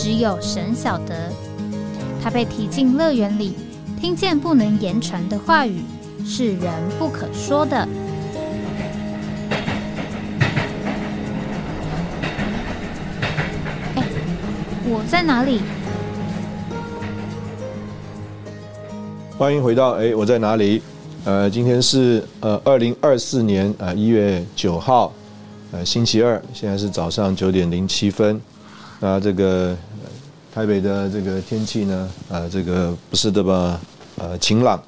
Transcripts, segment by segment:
只有神晓得，他被提进乐园里，听见不能言传的话语，是人不可说的。哎，我在哪里？欢迎回到哎，我在哪里？呃，今天是呃二零二四年啊一月九号，呃星期二，现在是早上九点零七分。那这个台北的这个天气呢，呃，这个不是这么呃晴朗，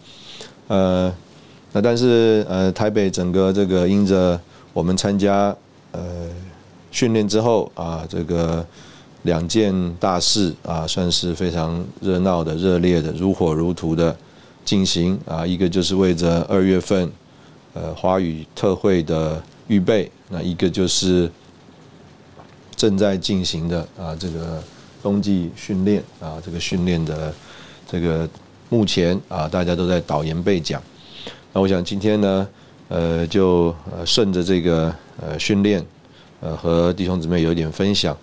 呃，那但是呃台北整个这个因着我们参加呃训练之后啊，这个两件大事啊，算是非常热闹的、热烈的、如火如荼的进行啊，一个就是为着二月份呃华语特会的预备，那一个就是。正在进行的啊，这个冬季训练啊，这个训练的这个目前啊，大家都在导言备讲。那我想今天呢，呃，就呃顺着这个呃训练，呃和弟兄姊妹有一点分享。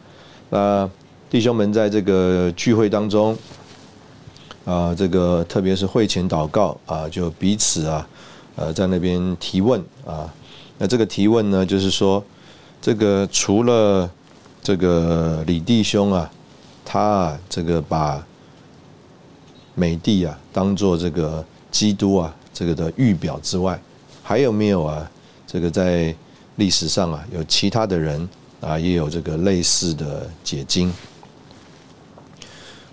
那弟兄们在这个聚会当中啊，这个特别是会前祷告啊，就彼此啊，呃在那边提问啊。那这个提问呢，就是说这个除了这个李弟兄啊，他啊，这个把美帝啊当做这个基督啊这个的预表之外，还有没有啊？这个在历史上啊，有其他的人啊，也有这个类似的解经。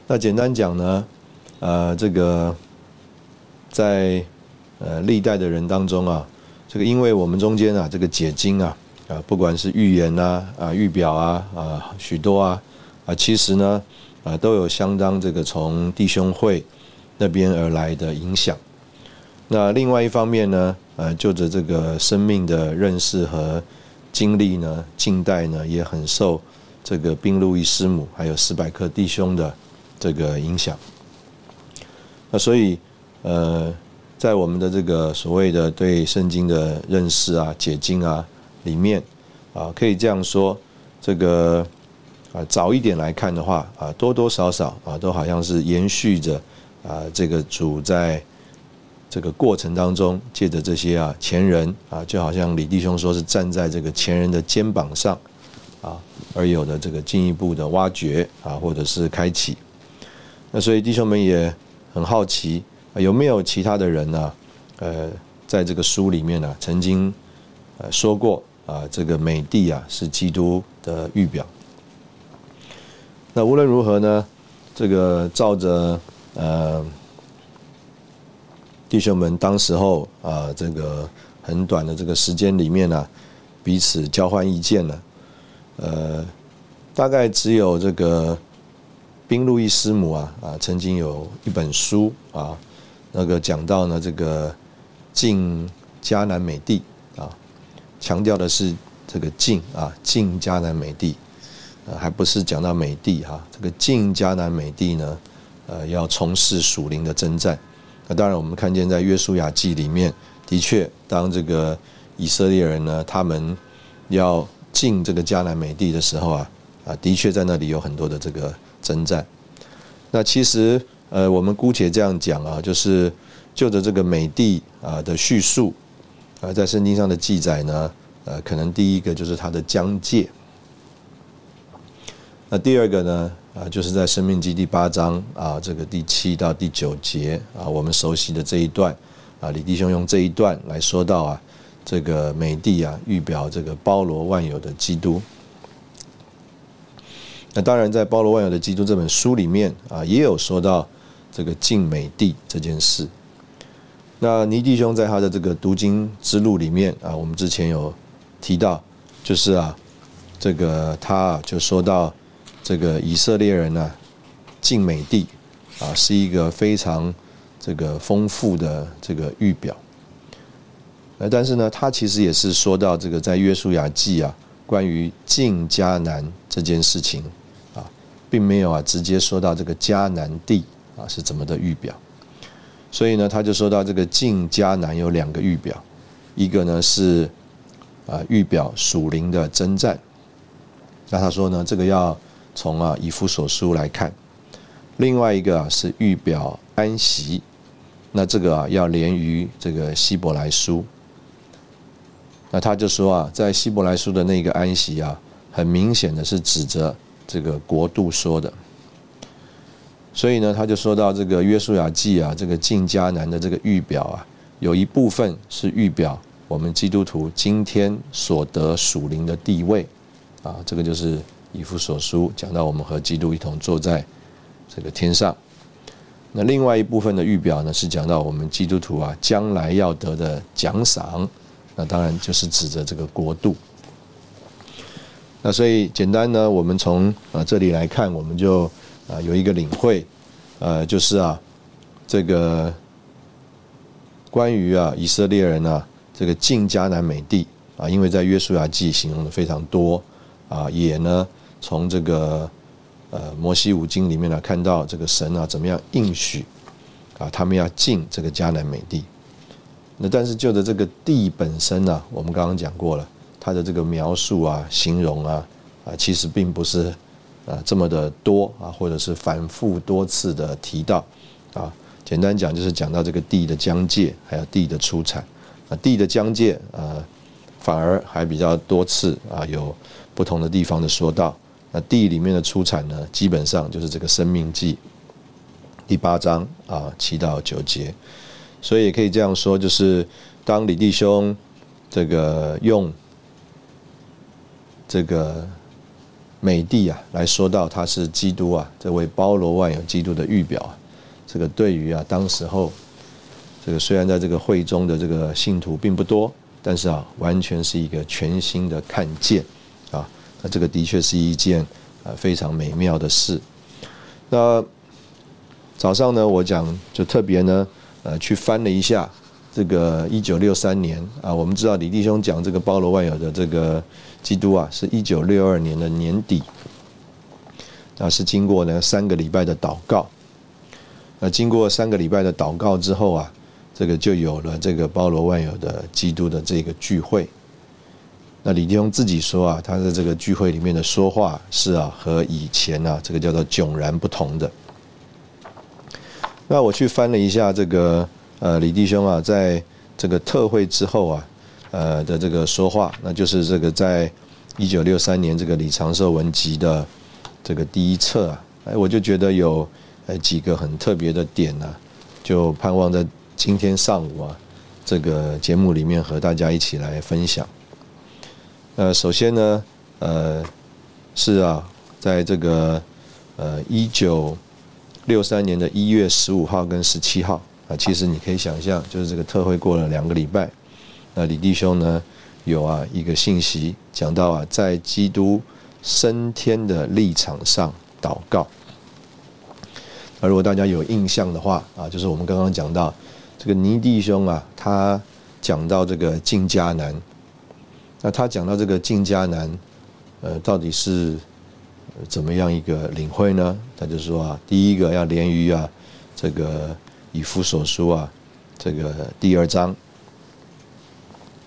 那简单讲呢，呃，这个在呃历代的人当中啊，这个因为我们中间啊，这个解经啊。啊，不管是预言呐，啊预表啊，啊许多啊，啊其实呢，啊都有相当这个从弟兄会那边而来的影响。那另外一方面呢，呃就着这个生命的认识和经历呢，近代呢也很受这个宾路易师母还有史百克弟兄的这个影响。那所以呃，在我们的这个所谓的对圣经的认识啊，解经啊。里面啊，可以这样说，这个啊早一点来看的话啊，多多少少啊，都好像是延续着啊这个主在这个过程当中，借着这些啊前人啊，就好像李弟兄说是站在这个前人的肩膀上啊，而有的这个进一步的挖掘啊，或者是开启。那所以弟兄们也很好奇，啊有没有其他的人呢？呃，在这个书里面呢，曾经呃说过。啊，这个美帝啊是基督的预表。那无论如何呢，这个照着呃弟兄们当时候啊，这个很短的这个时间里面呢，彼此交换意见呢。呃，大概只有这个宾路易斯姆啊啊，曾经有一本书啊，那个讲到呢这个晋迦南美地啊。强调的是这个晋啊，晋迦南美帝，呃，还不是讲到美帝哈。这个晋迦南美帝呢，呃，要从事属灵的征战。那当然，我们看见在约书亚记里面，的确，当这个以色列人呢，他们要进这个迦南美地的时候啊，啊，的确在那里有很多的这个征战。那其实，呃，我们姑且这样讲啊，就是就着这个美帝啊的叙述。呃，在圣经上的记载呢，呃，可能第一个就是它的疆界。那第二个呢，啊，就是在生命记第八章啊，这个第七到第九节啊，我们熟悉的这一段啊，李弟兄用这一段来说到啊，这个美帝啊，预表这个包罗万有的基督。那当然，在包罗万有的基督这本书里面啊，也有说到这个敬美帝这件事。那尼弟兄在他的这个读经之路里面啊，我们之前有提到，就是啊，这个他就说到这个以色列人呢，晋美帝啊，是一个非常这个丰富的这个预表。呃，但是呢，他其实也是说到这个在约书亚记啊，关于晋迦南这件事情啊，并没有啊直接说到这个迦南地啊是怎么的预表，所以呢，他就说到这个晋迦南有两个预表，一个呢是啊预表属灵的征战，那他说呢，这个要从啊以弗所书来看，另外一个是预表安息，那这个啊要连于这个希伯来书。那他就说啊，在希伯来书的那个安息啊，很明显的是指着这个国度说的。所以呢，他就说到这个约书亚记啊，这个进迦南的这个预表啊，有一部分是预表我们基督徒今天所得属灵的地位啊，这个就是以弗所书讲到我们和基督一同坐在这个天上。那另外一部分的预表呢，是讲到我们基督徒啊将来要得的奖赏。那当然就是指着这个国度。那所以简单呢，我们从啊这里来看，我们就啊有一个领会，呃，就是啊这个关于啊以色列人啊这个进迦南美地啊，因为在约书亚记形容的非常多啊，也呢从这个呃摩西五经里面呢看到这个神啊怎么样应许啊他们要进这个迦南美地。那但是就的这个地本身呢，我们刚刚讲过了，它的这个描述啊、形容啊，啊，其实并不是啊这么的多啊，或者是反复多次的提到啊。简单讲就是讲到这个地的疆界，还有地的出产啊，地的疆界啊，反而还比较多次啊，有不同的地方的说到。那地里面的出产呢，基本上就是这个生命记第八章啊七到九节。所以也可以这样说，就是当李弟兄这个用这个美帝啊来说到他是基督啊，这位包罗万有基督的预表啊，这个对于啊当时候这个虽然在这个会中的这个信徒并不多，但是啊完全是一个全新的看见，那这个的确是一件啊非常美妙的事。那早上呢，我讲就特别呢。呃，去翻了一下这个一九六三年啊，我们知道李弟兄讲这个包罗万有的这个基督啊，是一九六二年的年底，啊，是经过呢三个礼拜的祷告，那经过三个礼拜的祷告之后啊，这个就有了这个包罗万有的基督的这个聚会。那李弟兄自己说啊，他在这个聚会里面的说话是啊，和以前啊这个叫做迥然不同的。那我去翻了一下这个呃李弟兄啊，在这个特会之后啊，呃的这个说话，那就是这个在一九六三年这个李长寿文集的这个第一册啊，哎，我就觉得有呃几个很特别的点呢，就盼望在今天上午啊这个节目里面和大家一起来分享。呃，首先呢，呃是啊，在这个呃一九。六三年的一月十五号跟十七号啊，其实你可以想象，就是这个特会过了两个礼拜，那李弟兄呢有啊一个信息讲到啊，在基督升天的立场上祷告。那如果大家有印象的话啊，就是我们刚刚讲到这个尼弟兄啊，他讲到这个进迦南，那他讲到这个进迦南，呃，到底是？怎么样一个领会呢？他就说啊，第一个要连于啊，这个以弗所书啊，这个第二章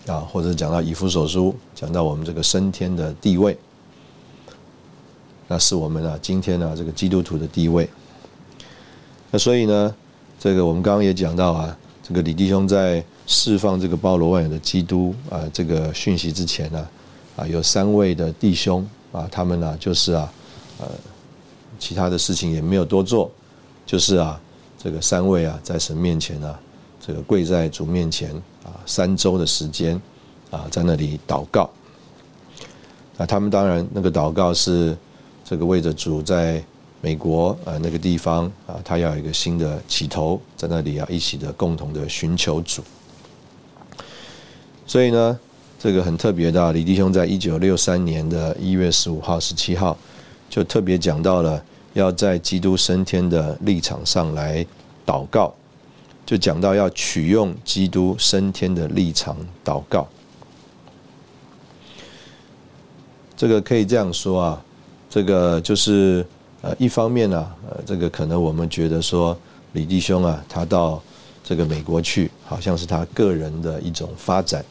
啊，或者讲到以弗所书，讲到我们这个升天的地位，那是我们啊今天呢这个基督徒的地位。那所以呢，这个我们刚刚也讲到啊，这个李弟兄在释放这个包罗万有的基督啊这个讯息之前呢，啊有三位的弟兄啊，他们呢就是啊。呃，其他的事情也没有多做，就是啊，这个三位啊，在神面前啊，这个跪在主面前啊，三周的时间啊，在那里祷告。那他们当然那个祷告是这个为着主在美国啊那个地方啊，他要有一个新的起头，在那里要一起的共同的寻求主。所以呢，这个很特别的，李弟兄在一九六三年的一月十五号、十七号。就特别讲到了要在基督升天的立场上来祷告，就讲到要取用基督升天的立场祷告。这个可以这样说啊，这个就是呃，一方面呢，呃，这个可能我们觉得说李弟兄啊，他到这个美国去，好像是他个人的一种发展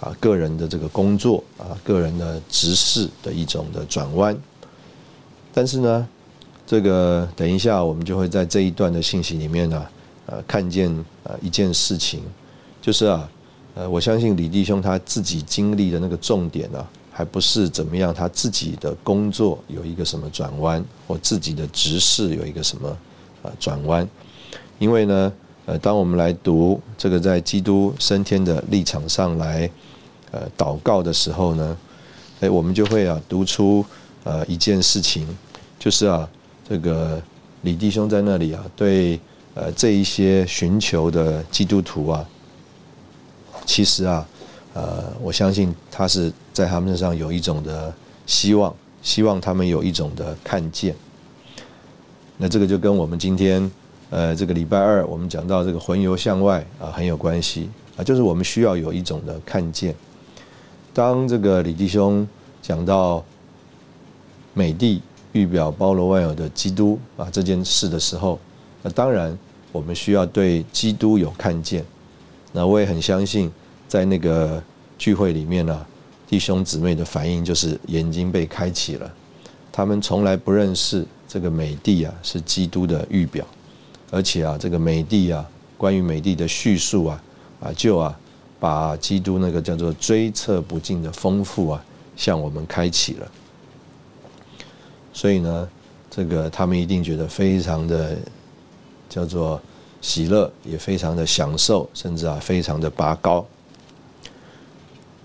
啊，个人的这个工作啊，个人的职事的一种的转弯。但是呢，这个等一下我们就会在这一段的信息里面呢，呃，看见呃一件事情，就是啊，呃，我相信李弟兄他自己经历的那个重点呢。还不是怎么样，他自己的工作有一个什么转弯，或自己的执事有一个什么呃转弯？因为呢，呃，当我们来读这个在基督升天的立场上来呃祷告的时候呢，哎，我们就会啊读出呃一件事情，就是啊这个李弟兄在那里啊对呃这一些寻求的基督徒啊，其实啊。呃，我相信他是在他们身上有一种的希望，希望他们有一种的看见。那这个就跟我们今天呃这个礼拜二我们讲到这个魂游向外啊很有关系啊，就是我们需要有一种的看见。当这个李弟兄讲到美帝预表包罗万有的基督啊这件事的时候，那当然我们需要对基督有看见。那我也很相信。在那个聚会里面呢，弟兄姊妹的反应就是眼睛被开启了。他们从来不认识这个美帝啊，是基督的预表，而且啊，这个美帝啊，关于美帝的叙述啊，啊，就啊，把基督那个叫做追测不尽的丰富啊，向我们开启了。所以呢，这个他们一定觉得非常的叫做喜乐，也非常的享受，甚至啊，非常的拔高。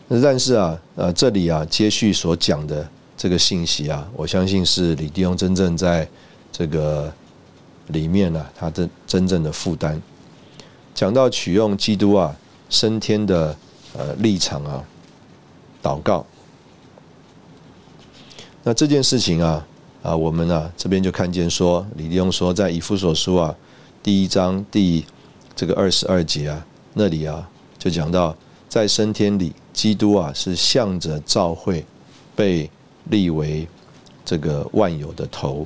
但是啊，呃，这里啊，接续所讲的这个信息啊，我相信是李弟兄真正在这个里面呢，他的真正的负担。讲到取用基督啊升天的呃立场啊，祷告。那这件事情啊，啊，我们啊这边就看见说，李弟兄说，在以弗所书啊第一章第这个二十二节啊那里啊，就讲到在升天里。基督啊，是向着教会被立为这个万有的头。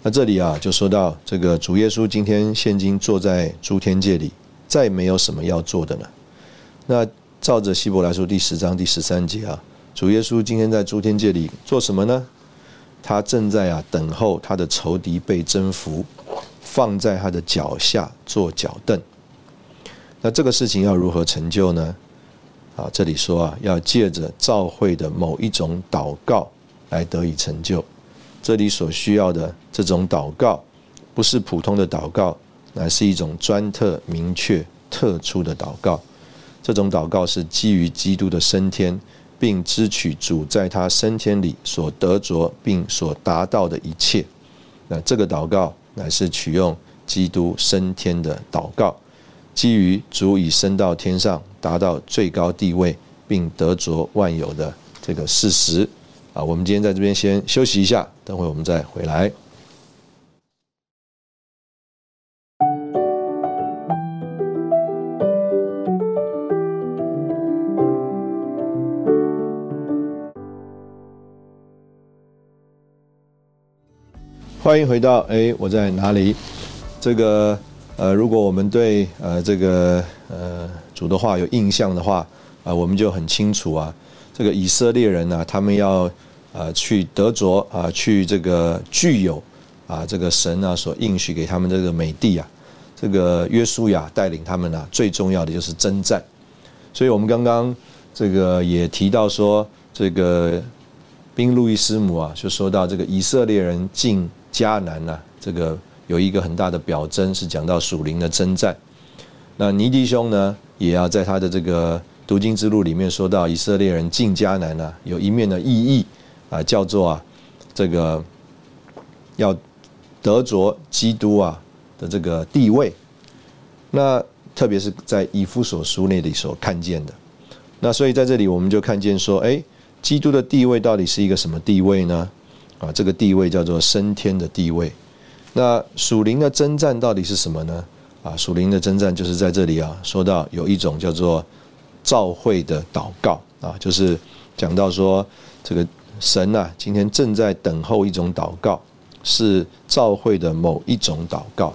那这里啊，就说到这个主耶稣今天现今坐在诸天界里，再没有什么要做的了。那照着希伯来书第十章第十三节啊，主耶稣今天在诸天界里做什么呢？他正在啊等候他的仇敌被征服，放在他的脚下做脚凳。那这个事情要如何成就呢？啊，这里说啊，要借着召会的某一种祷告来得以成就。这里所需要的这种祷告，不是普通的祷告，乃是一种专特、明确、特殊的祷告。这种祷告是基于基督的升天，并支取主在他升天里所得着并所达到的一切。那这个祷告乃是取用基督升天的祷告。基于足以升到天上，达到最高地位，并得着万有的这个事实啊，我们今天在这边先休息一下，等会我们再回来。欢迎回到哎，我在哪里？这个。呃，如果我们对呃这个呃主的话有印象的话，啊，我们就很清楚啊，这个以色列人呢，他们要呃去得着啊，去这个具有啊这个神啊所应许给他们这个美地啊，这个约书亚带领他们呢，最重要的就是征战。所以我们刚刚这个也提到说，这个宾路易斯姆啊，就说到这个以色列人进迦南呐，这个。有一个很大的表征是讲到属灵的征战。那尼迪兄呢，也要在他的这个读经之路里面说到以色列人进迦南呢，有一面的意义啊，叫做啊，这个要得着基督啊的这个地位。那特别是在以夫所书那里所看见的。那所以在这里我们就看见说，哎，基督的地位到底是一个什么地位呢？啊，这个地位叫做升天的地位。那属灵的征战到底是什么呢？啊，属灵的征战就是在这里啊，说到有一种叫做召会的祷告啊，就是讲到说这个神呐，今天正在等候一种祷告，是召会的某一种祷告，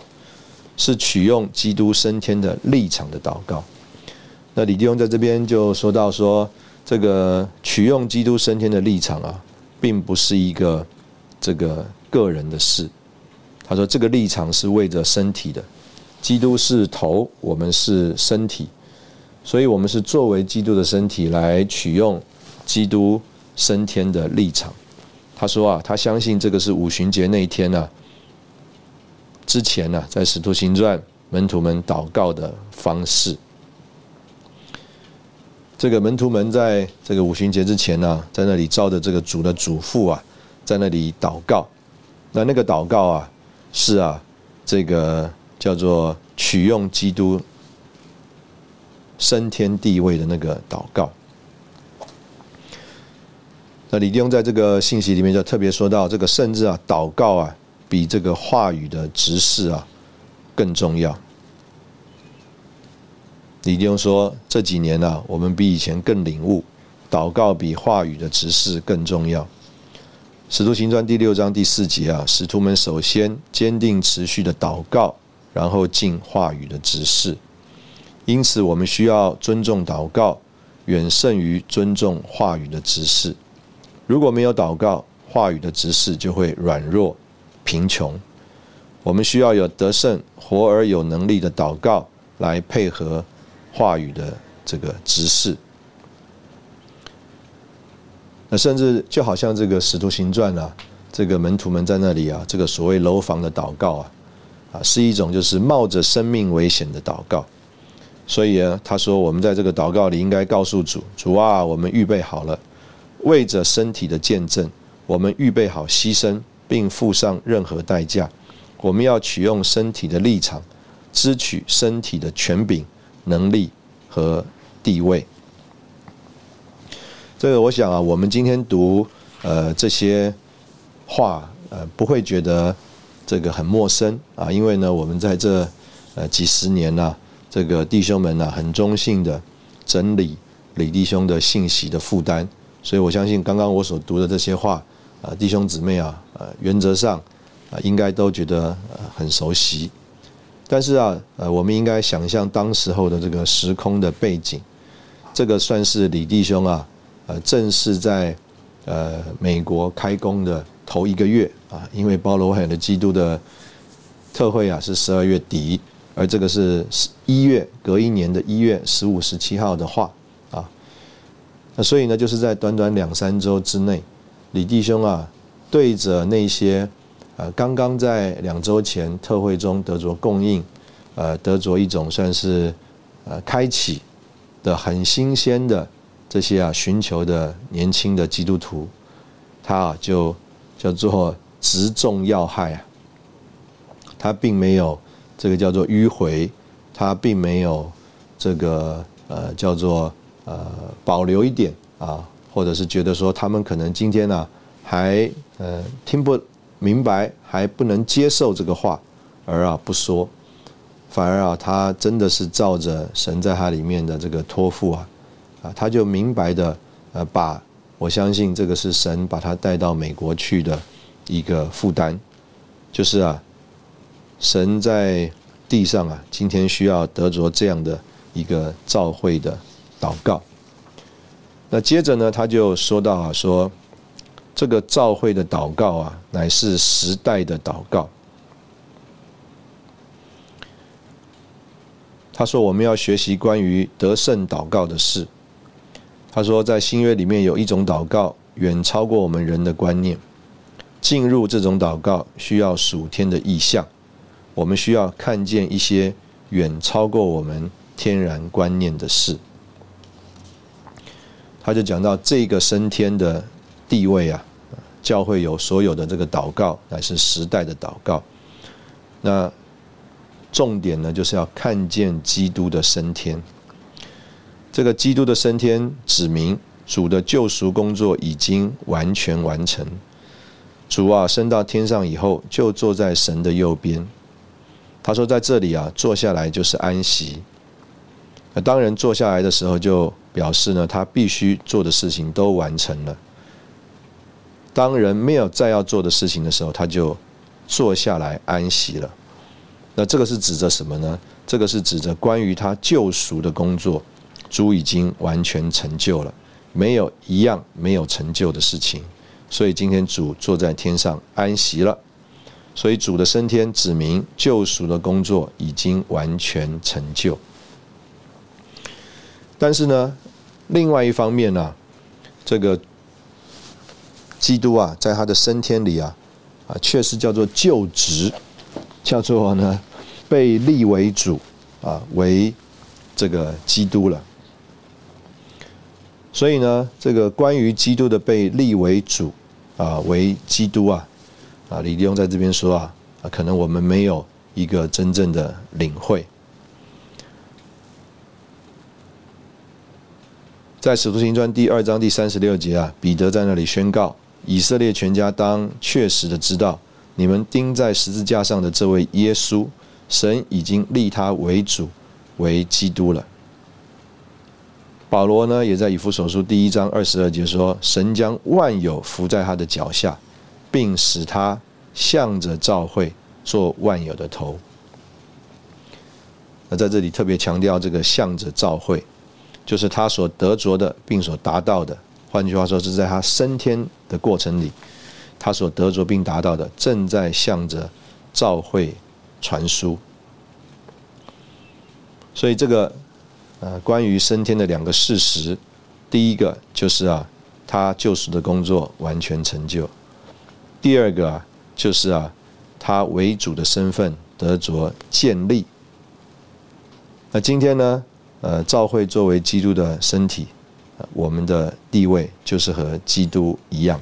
是取用基督升天的立场的祷告。那李弟兄在这边就说到说。这个取用基督升天的立场啊，并不是一个这个个人的事。他说，这个立场是为着身体的，基督是头，我们是身体，所以我们是作为基督的身体来取用基督升天的立场。他说啊，他相信这个是五旬节那一天呢之前呢，在使徒行传门徒们祷告的方式。这个门徒们在这个五旬节之前呢，在那里照着这个主的嘱咐啊，在那里祷告。那那个祷告啊，是啊，这个叫做取用基督升天地位的那个祷告。那李弟兄在这个信息里面就特别说到，这个甚至啊，祷告啊，比这个话语的直视啊更重要。李弟兄说：“这几年呢，我们比以前更领悟，祷告比话语的直视更重要。”使徒行传第六章第四节啊，使徒们首先坚定持续的祷告，然后进话语的指示。因此，我们需要尊重祷告，远胜于尊重话语的指示。如果没有祷告，话语的指示就会软弱、贫穷。我们需要有得胜、活而有能力的祷告来配合。话语的这个指示，那甚至就好像这个使徒行传啊，这个门徒们在那里啊，这个所谓楼房的祷告啊，啊，是一种就是冒着生命危险的祷告。所以啊，他说我们在这个祷告里应该告诉主：主啊，我们预备好了，为着身体的见证，我们预备好牺牲，并付上任何代价。我们要取用身体的立场，支取身体的权柄。能力和地位，这个我想啊，我们今天读呃这些话呃不会觉得这个很陌生啊，因为呢我们在这呃几十年呐，这个弟兄们呢很忠信的整理李弟兄的信息的负担，所以我相信刚刚我所读的这些话啊，弟兄姊妹啊，呃原则上啊应该都觉得呃很熟悉。但是啊，呃，我们应该想象当时候的这个时空的背景，这个算是李弟兄啊，呃，正是在呃美国开工的头一个月啊，因为包罗海的基督的特会啊是十二月底，而这个是一月隔一年的一月十五、十七号的话啊，那所以呢，就是在短短两三周之内，李弟兄啊，对着那些。呃，刚刚在两周前特会中得着供应，呃，得着一种算是呃开启的很新鲜的这些啊寻求的年轻的基督徒，他啊就叫做直中要害啊，他并没有这个叫做迂回，他并没有这个呃叫做呃保留一点啊，或者是觉得说他们可能今天呢还呃听不。明白还不能接受这个话，而啊不说，反而啊他真的是照着神在他里面的这个托付啊，啊他就明白的呃把我相信这个是神把他带到美国去的一个负担，就是啊神在地上啊今天需要得着这样的一个召会的祷告，那接着呢他就说到啊说。这个召会的祷告啊，乃是时代的祷告。他说：“我们要学习关于得胜祷告的事。”他说：“在新约里面有一种祷告，远超过我们人的观念。进入这种祷告，需要属天的意象。我们需要看见一些远超过我们天然观念的事。”他就讲到这个升天的地位啊。教会有所有的这个祷告，乃是时代的祷告。那重点呢，就是要看见基督的升天。这个基督的升天，指明主的救赎工作已经完全完成。主啊，升到天上以后，就坐在神的右边。他说，在这里啊，坐下来就是安息。那当人坐下来的时候，就表示呢，他必须做的事情都完成了。当人没有再要做的事情的时候，他就坐下来安息了。那这个是指着什么呢？这个是指着关于他救赎的工作，主已经完全成就了，没有一样没有成就的事情。所以今天主坐在天上安息了。所以主的升天指明救赎的工作已经完全成就。但是呢，另外一方面呢，这个基督啊，在他的升天里啊，啊，确实叫做就职，叫做呢被立为主啊，为这个基督了。所以呢，这个关于基督的被立为主啊，为基督啊，啊，李立用在这边说啊，啊，可能我们没有一个真正的领会。在使徒行传第二章第三十六节啊，彼得在那里宣告：以色列全家当确实的知道，你们钉在十字架上的这位耶稣，神已经立他为主，为基督了。保罗呢，也在以弗所书第一章二十二节说：神将万有伏在他的脚下，并使他向着教会做万有的头。那在这里特别强调这个向着教会。就是他所得着的，并所达到的。换句话说，是在他升天的过程里，他所得着并达到的，正在向着召会传输。所以，这个呃，关于升天的两个事实，第一个就是啊，他救赎的工作完全成就；第二个啊，就是啊，他为主的身份得着建立。那今天呢？呃，教会作为基督的身体，我们的地位就是和基督一样。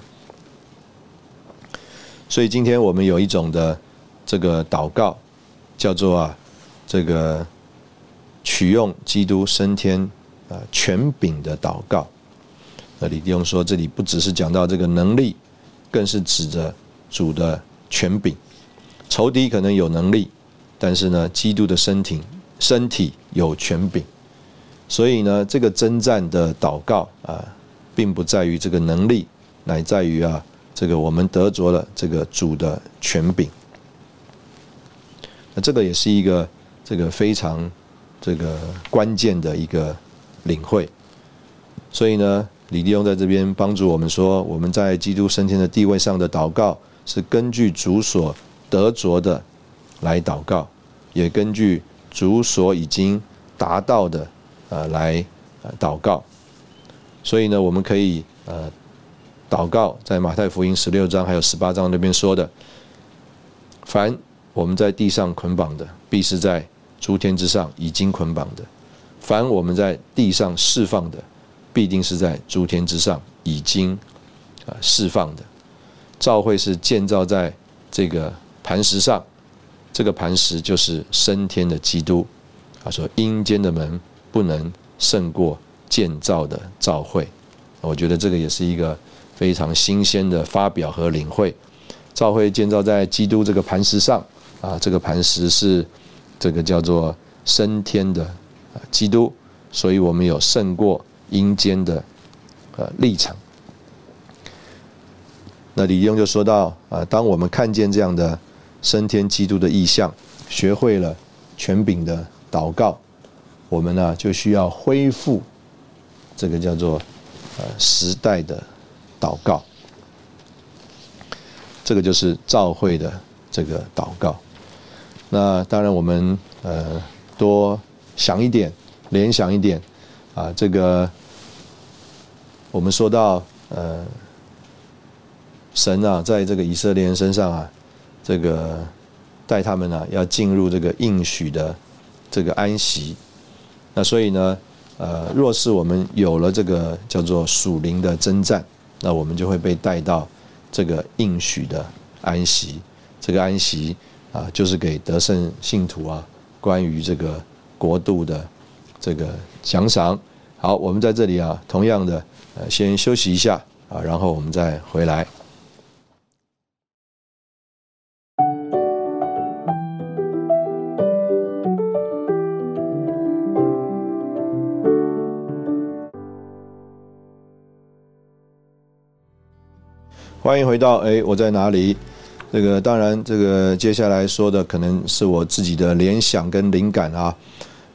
所以今天我们有一种的这个祷告，叫做啊，这个取用基督升天啊权柄的祷告。那李弟兄说，这里不只是讲到这个能力，更是指着主的权柄。仇敌可能有能力，但是呢，基督的身体身体有权柄。所以呢，这个征战的祷告啊，并不在于这个能力，乃在于啊，这个我们得着了这个主的权柄。那这个也是一个这个非常这个关键的一个领会。所以呢，李弟兄在这边帮助我们说，我们在基督升天的地位上的祷告，是根据主所得着的来祷告，也根据主所已经达到的。呃，来呃祷告，所以呢，我们可以呃祷告，在马太福音十六章还有十八章那边说的，凡我们在地上捆绑的，必是在诸天之上已经捆绑的；凡我们在地上释放的，必定是在诸天之上已经啊释放的。教会是建造在这个磐石上，这个磐石就是升天的基督。他说：阴间的门。不能胜过建造的召会，我觉得这个也是一个非常新鲜的发表和领会。召会建造在基督这个磐石上啊，这个磐石是这个叫做升天的基督，所以我们有胜过阴间的呃立场。那李用就说到啊，当我们看见这样的升天基督的意象，学会了权柄的祷告。我们呢就需要恢复这个叫做呃时代的祷告，这个就是召会的这个祷告。那当然我们呃多想一点，联想一点啊，这个我们说到呃神啊，在这个以色列人身上啊，这个带他们呢要进入这个应许的这个安息。那所以呢，呃，若是我们有了这个叫做属灵的征战，那我们就会被带到这个应许的安息。这个安息啊，就是给得胜信徒啊，关于这个国度的这个奖赏，好，我们在这里啊，同样的，呃，先休息一下啊，然后我们再回来。欢迎回到哎，我在哪里？这个当然，这个接下来说的可能是我自己的联想跟灵感啊。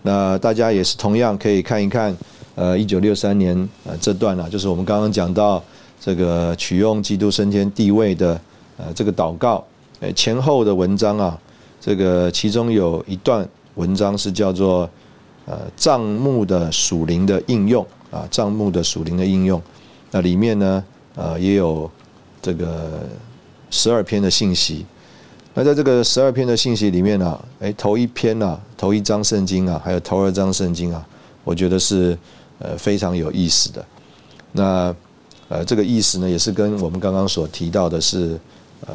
那大家也是同样可以看一看，呃，一九六三年呃这段啊，就是我们刚刚讲到这个取用基督升天地位的呃这个祷告，前后的文章啊，这个其中有一段文章是叫做呃账目的属灵的应用啊，账目的属灵的应用，那里面呢呃也有。这个十二篇的信息，那在这个十二篇的信息里面呢，哎，头一篇呢，头一章圣经啊，还有头二章圣经啊，我觉得是呃非常有意思的。那呃这个意思呢，也是跟我们刚刚所提到的是呃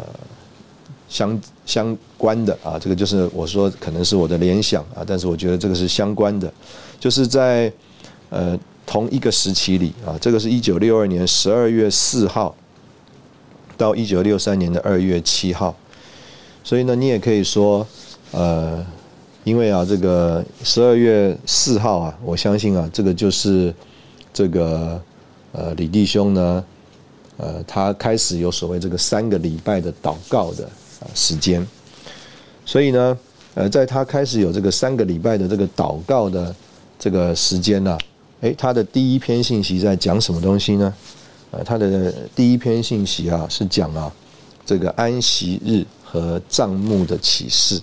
相相关的啊。这个就是我说可能是我的联想啊，但是我觉得这个是相关的，就是在呃同一个时期里啊，这个是一九六二年十二月四号。到一九六三年的二月七号，所以呢，你也可以说，呃，因为啊，这个十二月四号啊，我相信啊，这个就是这个呃李弟兄呢，呃，他开始有所谓这个三个礼拜的祷告的时间，所以呢，呃，在他开始有这个三个礼拜的这个祷告的这个时间呢，诶，他的第一篇信息在讲什么东西呢？呃，他的第一篇信息啊，是讲啊，这个安息日和账目的启示。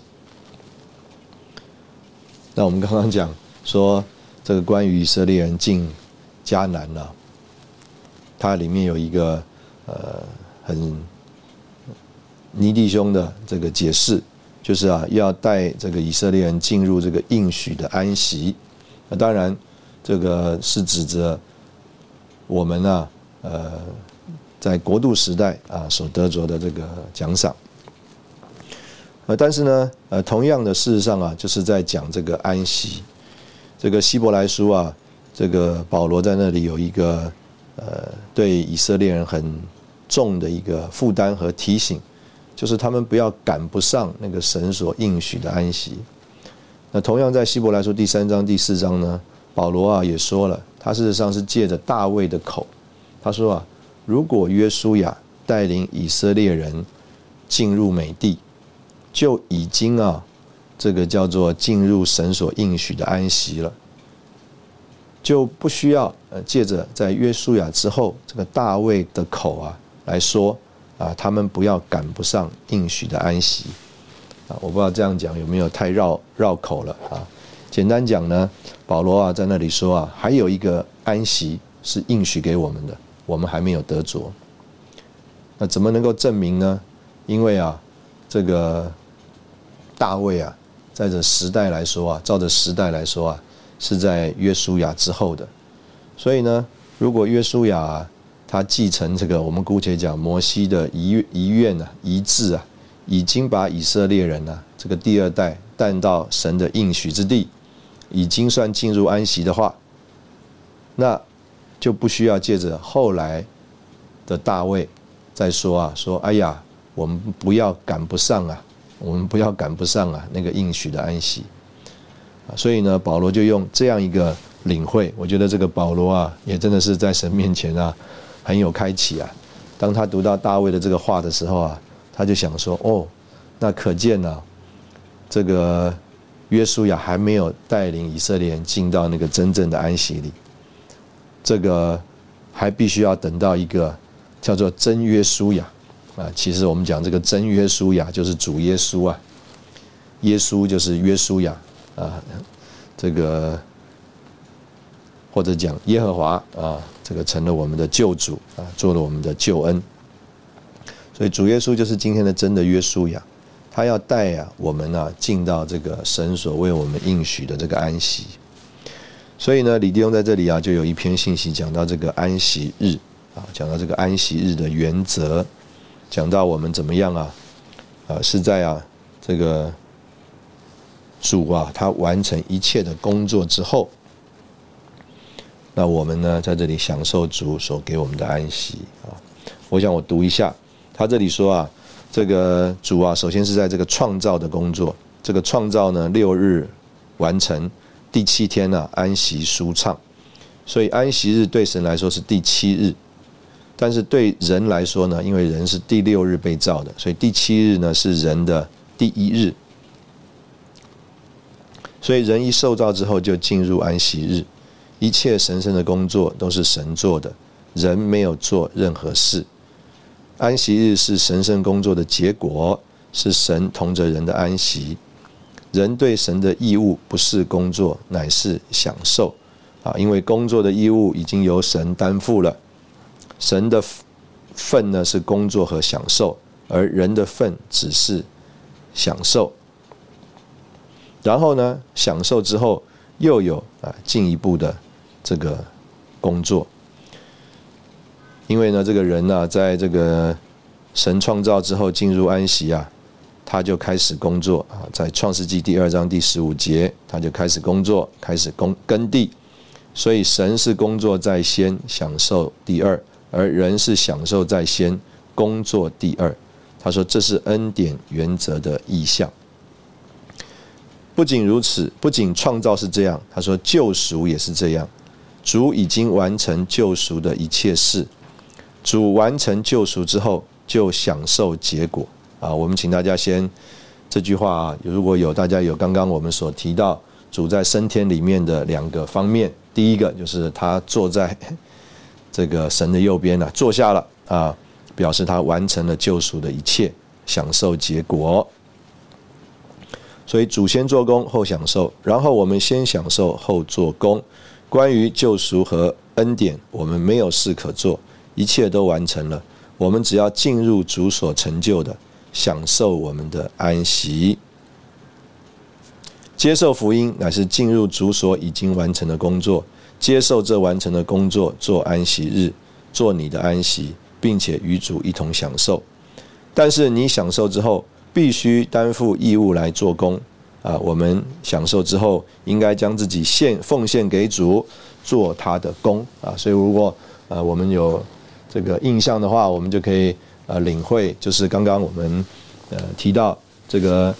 那我们刚刚讲说，这个关于以色列人进迦南呢，它里面有一个呃很尼弟兄的这个解释，就是啊，要带这个以色列人进入这个应许的安息。那当然，这个是指着我们呢。呃，在国度时代啊，所得着的这个奖赏，呃，但是呢，呃，同样的，事实上啊，就是在讲这个安息。这个希伯来书啊，这个保罗在那里有一个呃，对以色列人很重的一个负担和提醒，就是他们不要赶不上那个神所应许的安息。那同样在希伯来书第三章、第四章呢，保罗啊也说了，他事实上是借着大卫的口。他说啊，如果约书亚带领以色列人进入美地，就已经啊，这个叫做进入神所应许的安息了，就不需要呃借着在约书亚之后这个大卫的口啊来说啊，他们不要赶不上应许的安息啊，我不知道这样讲有没有太绕绕口了啊？简单讲呢，保罗啊在那里说啊，还有一个安息是应许给我们的。我们还没有得着，那怎么能够证明呢？因为啊，这个大卫啊，在这时代来说啊，照着时代来说啊，是在约书亚之后的。所以呢，如果约书亚他继承这个，我们姑且讲摩西的遗遗愿啊、遗志啊，已经把以色列人呢，这个第二代带到神的应许之地，已经算进入安息的话，那。就不需要借着后来的大卫再说啊，说哎呀，我们不要赶不上啊，我们不要赶不上啊，那个应许的安息啊，所以呢，保罗就用这样一个领会，我觉得这个保罗啊，也真的是在神面前啊，很有开启啊。当他读到大卫的这个话的时候啊，他就想说，哦，那可见呢，这个约书亚还没有带领以色列人进到那个真正的安息里。这个还必须要等到一个叫做真约书亚。啊，其实我们讲这个真约书亚就是主耶稣啊，耶稣就是约书亚。啊，这个或者讲耶和华啊，这个成了我们的救主啊，做了我们的救恩，所以主耶稣就是今天的真的约书亚，他要带啊我们啊进到这个神所为我们应许的这个安息。所以呢，李弟兄在这里啊，就有一篇信息讲到这个安息日啊，讲到这个安息日的原则，讲到我们怎么样啊，啊是在啊这个主啊他完成一切的工作之后，那我们呢，在这里享受主所给我们的安息啊。我想我读一下，他这里说啊，这个主啊，首先是在这个创造的工作，这个创造呢六日完成，第七天呢安息舒畅，所以安息日对神来说是第七日，但是对人来说呢，因为人是第六日被造的，所以第七日呢是人的第一日，所以人一受造之后就进入安息日。一切神圣的工作都是神做的，人没有做任何事。安息日是神圣工作的结果，是神同着人的安息。人对神的义务不是工作，乃是享受啊！因为工作的义务已经由神担负了。神的份呢是工作和享受，而人的份只是享受。然后呢，享受之后又有啊进一步的。这个工作，因为呢，这个人呢，在这个神创造之后进入安息啊，他就开始工作啊。在创世纪第二章第十五节，他就开始工作，开始耕耕地。所以神是工作在先，享受第二；而人是享受在先，工作第二。他说这是恩典原则的意象。不仅如此，不仅创造是这样，他说救赎也是这样。主已经完成救赎的一切事，主完成救赎之后就享受结果啊！我们请大家先这句话啊，如果有大家有刚刚我们所提到主在升天里面的两个方面，第一个就是他坐在 这个神的右边呢，坐下了啊，表示他完成了救赎的一切，享受结果。所以主先做工后享受，然后我们先享受后做工。关于救赎和恩典，我们没有事可做，一切都完成了。我们只要进入主所成就的，享受我们的安息。接受福音乃是进入主所已经完成的工作，接受这完成的工作做安息日，做你的安息，并且与主一同享受。但是你享受之后，必须担负义务来做工。啊，我们享受之后，应该将自己献奉献给主，做他的工啊。所以，如果呃我们有这个印象的话，我们就可以呃领会，就是刚刚我们呃提到这个，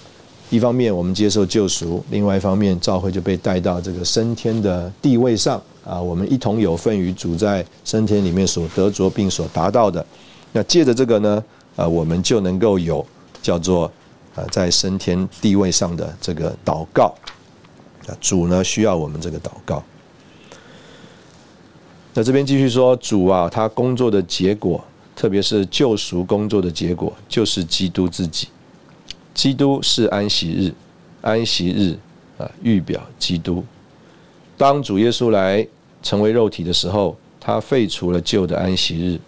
一方面我们接受救赎，另外一方面召会就被带到这个升天的地位上啊。我们一同有份于主在升天里面所得着并所达到的。那借着这个呢，呃，我们就能够有叫做。啊，在升天地位上的这个祷告，啊，主呢需要我们这个祷告。那这边继续说，主啊，他工作的结果，特别是救赎工作的结果，就是基督自己。基督是安息日，安息日啊，预表基督。当主耶稣来成为肉体的时候，他废除了旧的安息日，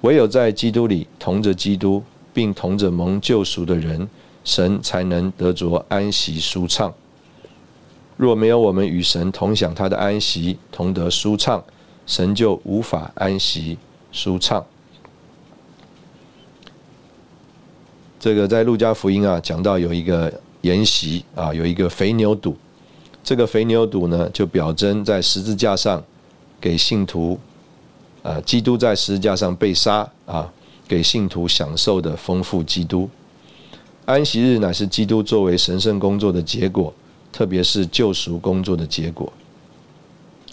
唯有在基督里同着基督，并同着蒙救赎的人。神才能得着安息舒畅。若没有我们与神同享他的安息，同得舒畅，神就无法安息舒畅。这个在路加福音啊，讲到有一个筵席啊，有一个肥牛肚。这个肥牛肚呢，就表征在十字架上给信徒，啊，基督在十字架上被杀啊，给信徒享受的丰富基督。安息日乃是基督作为神圣工作的结果，特别是救赎工作的结果。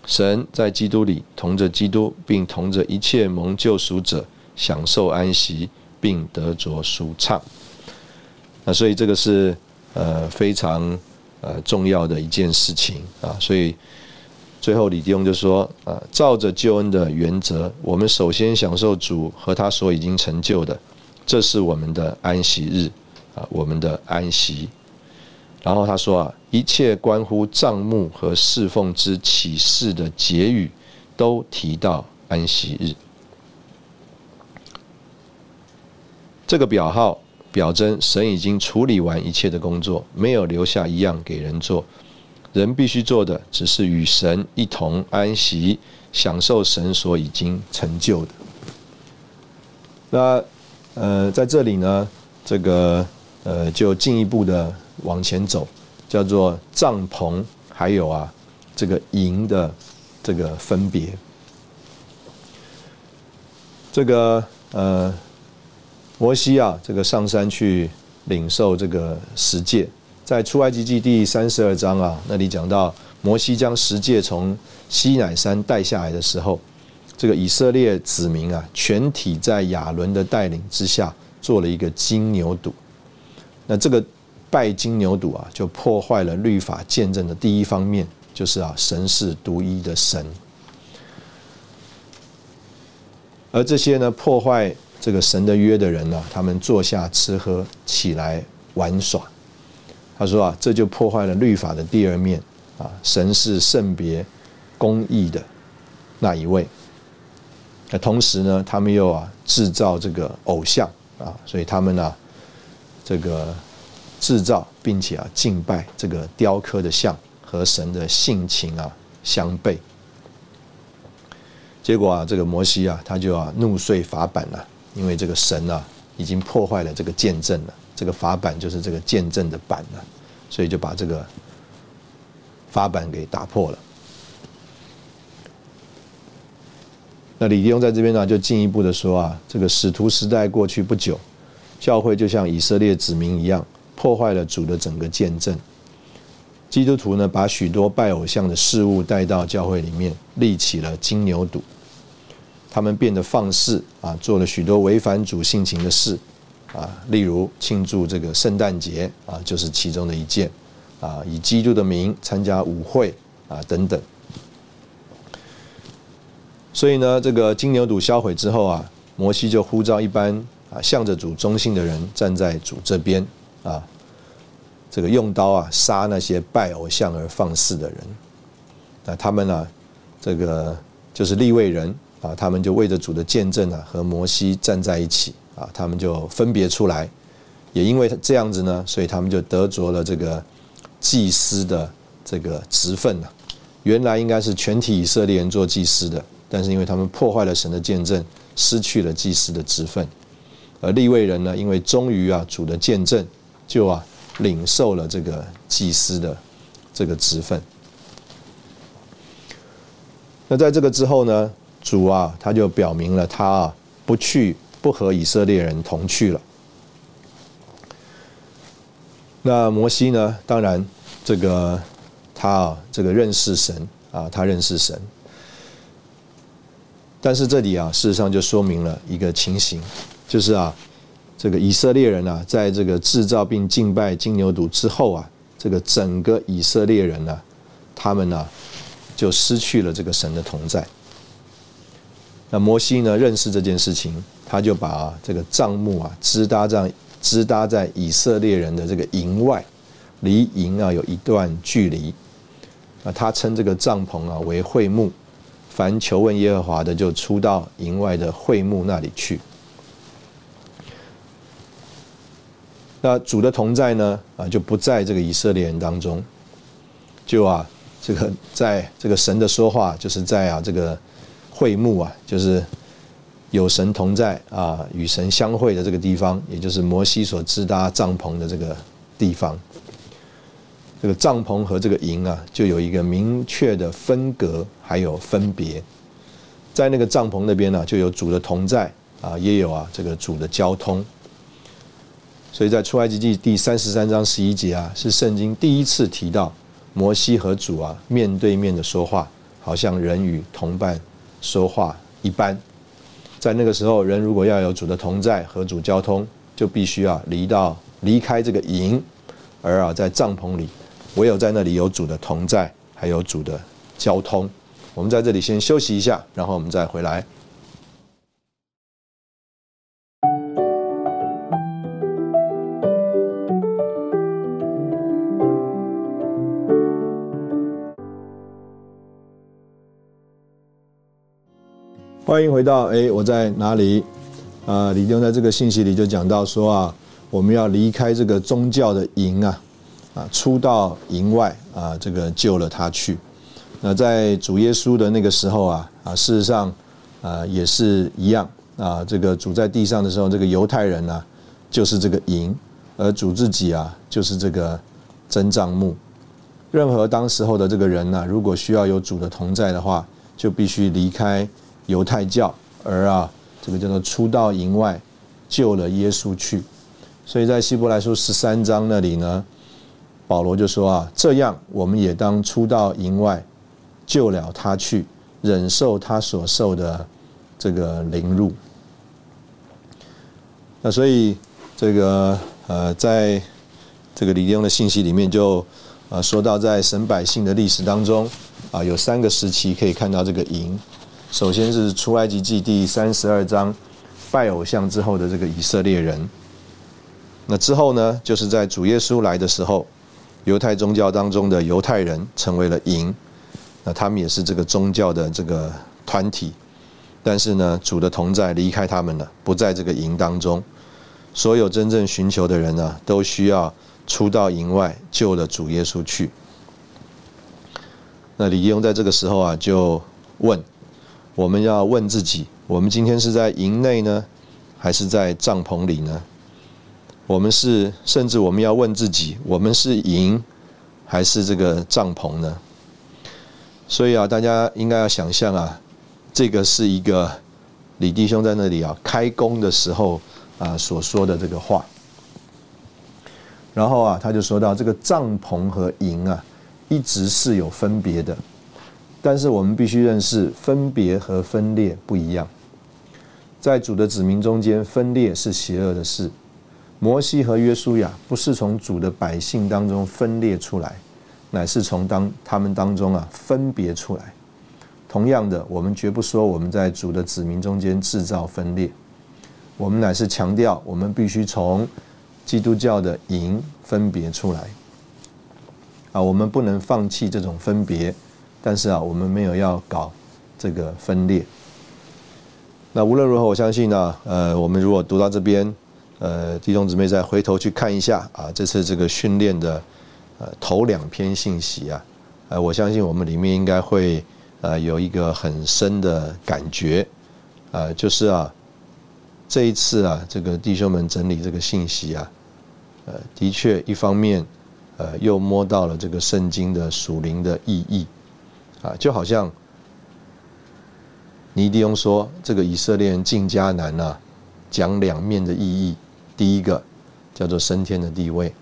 神在基督里同着基督，并同着一切蒙救赎者享受安息，并得着舒畅。那所以这个是呃非常呃重要的一件事情啊。所以最后李弟兄就说啊，照着救恩的原则，我们首先享受主和他所已经成就的，这是我们的安息日。啊，我们的安息。然后他说啊，一切关乎账目和侍奉之启示的结语，都提到安息日。这个表号表征神已经处理完一切的工作，没有留下一样给人做。人必须做的，只是与神一同安息，享受神所已经成就的。那呃，在这里呢，这个。呃，就进一步的往前走，叫做帐篷，还有啊，这个营的这个分别。这个呃，摩西啊，这个上山去领受这个十诫，在出埃及记第三十二章啊，那里讲到摩西将十诫从西乃山带下来的时候，这个以色列子民啊，全体在亚伦的带领之下做了一个金牛犊。那这个拜金牛犊啊，就破坏了律法见证的第一方面，就是啊，神是独一的神。而这些呢，破坏这个神的约的人呢，他们坐下吃喝，起来玩耍。他说啊，这就破坏了律法的第二面啊，神是圣别、公义的那一位。那同时呢，他们又啊制造这个偶像啊，所以他们呢，这个制造并且啊敬拜这个雕刻的像，和神的性情啊相悖。结果啊，这个摩西啊，他就啊怒碎法版了，因为这个神啊已经破坏了这个见证了，这个法板就是这个见证的板了，所以就把这个法板给打破了。那李弟兄在这边呢，就进一步的说啊，这个使徒时代过去不久，教会就像以色列子民一样，破坏了主的整个见证。基督徒呢，把许多拜偶像的事物带到教会里面，立起了金牛犊。他们变得放肆啊，做了许多违反主性情的事啊，例如庆祝这个圣诞节啊，就是其中的一件啊，以基督的名参加舞会啊等等。所以呢，这个金牛犊销毁之后啊，摩西就呼召一般啊向着主忠心的人站在主这边啊，这个用刀啊杀那些拜偶像而放肆的人。那他们呢，这个就是立位人。啊，他们就为着主的见证啊，和摩西站在一起啊，他们就分别出来，也因为这样子呢，所以他们就得着了这个祭司的这个职分了。原来应该是全体以色列人做祭司的，但是因为他们破坏了神的见证，失去了祭司的职分。而立位人呢，因为忠于啊主的见证，就啊领受了这个祭司的这个职分。那在这个之后呢？主啊，他就表明了他啊不去，不和以色列人同去了。那摩西呢？当然，这个他啊，这个认识神啊，他认识神。但是这里啊，事实上就说明了一个情形，就是啊，这个以色列人啊，在这个制造并敬拜金牛犊之后啊，这个整个以色列人呢，他们呢，就失去了这个神的同在。那摩西呢？认识这件事情，他就把这个帐幕啊支搭在支搭在以色列人的这个营外，离营啊有一段距离。啊，他称这个帐篷啊为会幕，凡求问耶和华的，就出到营外的会幕那里去。那主的同在呢？啊，就不在这个以色列人当中，就啊，这个在这个神的说话，就是在啊这个。会幕啊，就是有神同在啊，与神相会的这个地方，也就是摩西所支搭帐篷的这个地方。这个帐篷和这个营啊，就有一个明确的分隔，还有分别。在那个帐篷那边呢，就有主的同在啊，也有啊这个主的交通。所以在出埃及记第三十三章十一节啊，是圣经第一次提到摩西和主啊面对面的说话，好像人与同伴。说话一般，在那个时候，人如果要有主的同在和主交通，就必须要离到离开这个营，而啊，在帐篷里，唯有在那里有主的同在，还有主的交通。我们在这里先休息一下，然后我们再回来。欢迎回到哎，我在哪里？啊，李丁在这个信息里就讲到说啊，我们要离开这个宗教的营啊，啊，出到营外啊，这个救了他去。那在主耶稣的那个时候啊，啊，事实上啊也是一样啊，这个主在地上的时候，这个犹太人呢就是这个营，而主自己啊就是这个真帐幕。任何当时候的这个人呢，如果需要有主的同在的话，就必须离开犹太教，而啊，这个叫做出到营外救了耶稣去。所以在希伯来书十三章那里呢，保罗就说啊，这样我们也当出到营外救了他去，忍受他所受的这个凌辱。那所以这个呃，在这个李弟的信息里面就。啊，说到在神百姓的历史当中，啊，有三个时期可以看到这个营。首先是出埃及记第三十二章，拜偶像之后的这个以色列人。那之后呢，就是在主耶稣来的时候，犹太宗教当中的犹太人成为了营。那他们也是这个宗教的这个团体，但是呢，主的同在离开他们了，不在这个营当中。所有真正寻求的人呢，都需要。出到营外救了主耶稣去。那李用在这个时候啊，就问：我们要问自己，我们今天是在营内呢，还是在帐篷里呢？我们是，甚至我们要问自己，我们是营还是这个帐篷呢？所以啊，大家应该要想象啊，这个是一个李弟兄在那里啊开工的时候啊所说的这个话。然后啊，他就说到这个帐篷和营啊，一直是有分别的，但是我们必须认识分别和分裂不一样。在主的子民中间，分裂是邪恶的事。摩西和约书亚不是从主的百姓当中分裂出来，乃是从当他们当中啊分别出来。同样的，我们绝不说我们在主的子民中间制造分裂，我们乃是强调我们必须从。基督教的营分别出来啊，我们不能放弃这种分别，但是啊，我们没有要搞这个分裂。那无论如何，我相信呢，呃，我们如果读到这边，呃，弟兄姊妹再回头去看一下啊，这次这个训练的呃头两篇信息啊，呃，我相信我们里面应该会呃有一个很深的感觉，呃，就是啊。这一次啊，这个弟兄们整理这个信息啊，呃，的确一方面，呃，又摸到了这个圣经的属灵的意义，啊，就好像尼迪翁说，这个以色列人进迦南啊，讲两面的意义，第一个叫做升天的地位，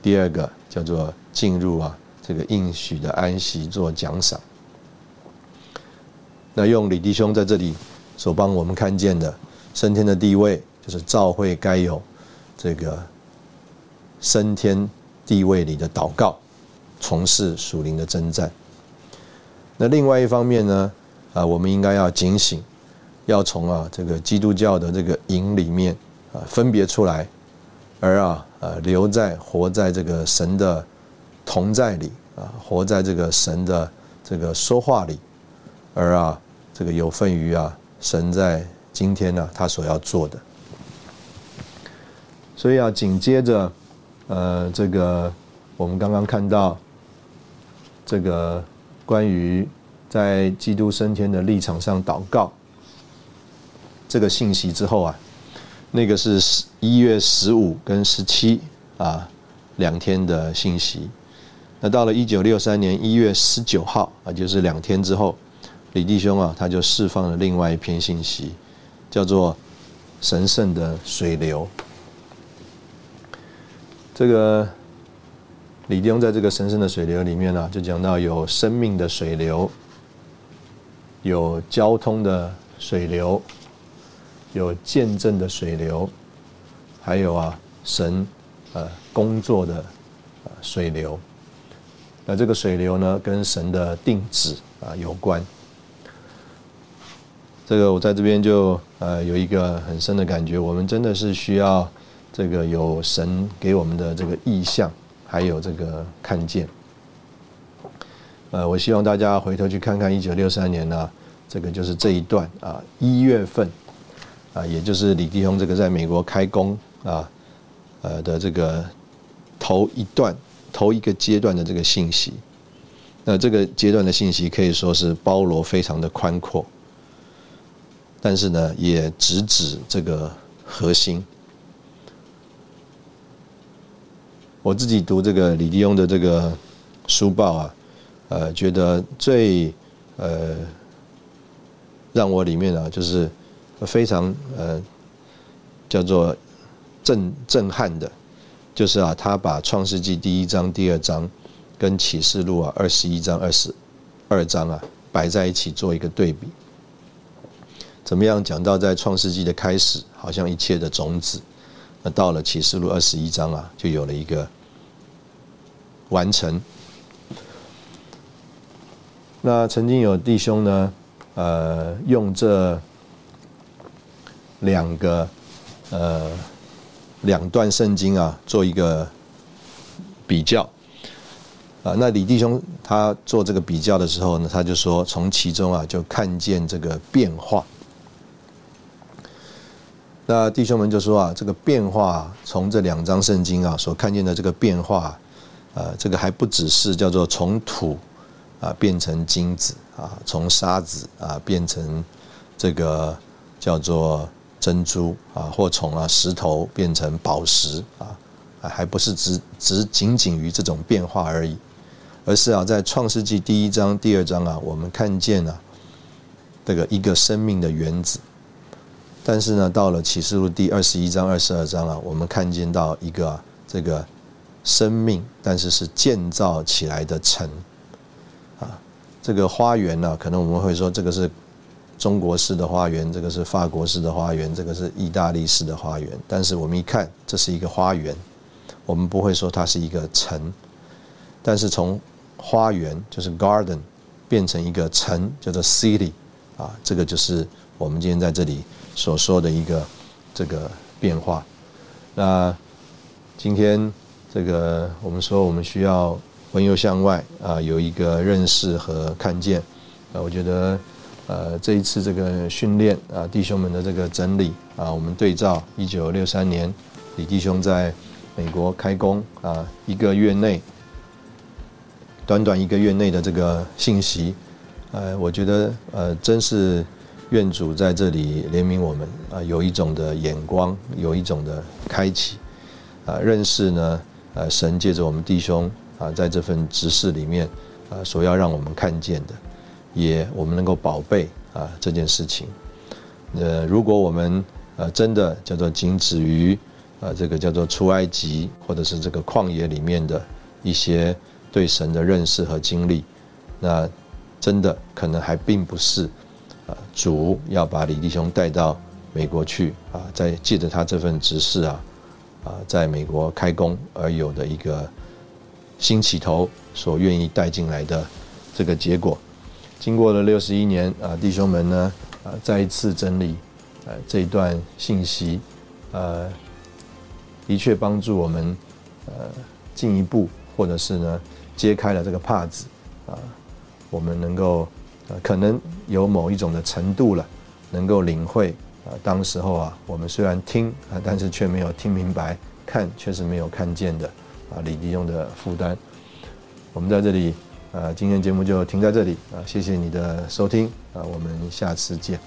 第二个叫做进入啊这个应许的安息做奖赏。那用李弟兄在这里所帮我们看见的。升天的地位，就是教会该有这个升天地位里的祷告，从事属灵的征战。那另外一方面呢，啊，我们应该要警醒，要从啊这个基督教的这个营里面啊分别出来，而啊呃留在活在这个神的同在里啊，活在这个神的这个说话里，而啊这个有份于啊神在。今天呢，他所要做的，所以啊，紧接着，呃，这个我们刚刚看到这个关于在基督升天的立场上祷告这个信息之后啊，那个是十一月十五跟十七啊两天的信息。那到了一九六三年一月十九号啊，就是两天之后，李弟兄啊，他就释放了另外一篇信息。叫做神圣的水流。这个李弟兄在这个神圣的水流里面呢，就讲到有生命的水流，有交通的水流，有见证的水流，还有啊神呃工作的水流。那这个水流呢，跟神的定旨啊有关。这个我在这边就呃有一个很深的感觉，我们真的是需要这个有神给我们的这个意象，还有这个看见。呃，我希望大家回头去看看一九六三年呢，这个就是这一段啊一月份啊，也就是李弟兄这个在美国开工啊呃的这个头一段头一个阶段的这个信息。那这个阶段的信息可以说是包罗非常的宽阔。但是呢，也直指这个核心。我自己读这个李弟兄的这个书报啊，呃，觉得最呃让我里面啊就是非常呃叫做震震撼的，就是啊他把创世纪第一章、第二章跟启示录啊二十一章、二十二章啊摆在一起做一个对比。怎么样讲到在创世纪的开始，好像一切的种子，那到了启示录二十一章啊，就有了一个完成。那曾经有弟兄呢，呃，用这两个呃两段圣经啊，做一个比较。啊，那李弟兄他做这个比较的时候呢，他就说从其中啊，就看见这个变化。那弟兄们就说啊，这个变化从这两章圣经啊所看见的这个变化，呃，这个还不只是叫做从土啊变成金子啊，从沙子啊变成这个叫做珍珠啊，或从啊石头变成宝石啊，还不是只只仅仅于这种变化而已，而是啊在创世纪第一章、第二章啊，我们看见了这个一个生命的原子。但是呢，到了启示录第二十一章、二十二章啊，我们看见到一个这个生命，但是是建造起来的城啊。这个花园呢，可能我们会说这个是中国式的花园，这个是法国式的花园，这个是意大利式的花园。但是我们一看，这是一个花园，我们不会说它是一个城。但是从花园就是 garden 变成一个城，叫做 city 啊，这个就是我们今天在这里。所说的一个这个变化，那今天这个我们说我们需要温由向外啊，有一个认识和看见啊，我觉得呃这一次这个训练啊，弟兄们的这个整理啊，我们对照一九六三年李弟兄在美国开工啊，一个月内，短短一个月内的这个信息，呃，我觉得呃真是。愿主在这里怜悯我们啊，有一种的眼光，有一种的开启啊，认识呢，呃，神借着我们弟兄啊，在这份执事里面啊，所要让我们看见的，也我们能够宝贝啊这件事情。呃，如果我们呃真的叫做仅止于啊这个叫做出埃及或者是这个旷野里面的一些对神的认识和经历，那真的可能还并不是。啊，主要把李弟兄带到美国去啊，在借着他这份执事啊，啊，在美国开工而有的一个新起头所愿意带进来的这个结果，经过了六十一年啊，弟兄们呢啊，再一次整理呃这一段信息，呃，的确帮助我们呃进一步，或者是呢揭开了这个帕子啊，我们能够。呃，可能有某一种的程度了，能够领会啊。当时候啊，我们虽然听啊，但是却没有听明白，看却是没有看见的啊。李弟兄的负担，我们在这里呃，今天节目就停在这里啊。谢谢你的收听啊，我们下次见。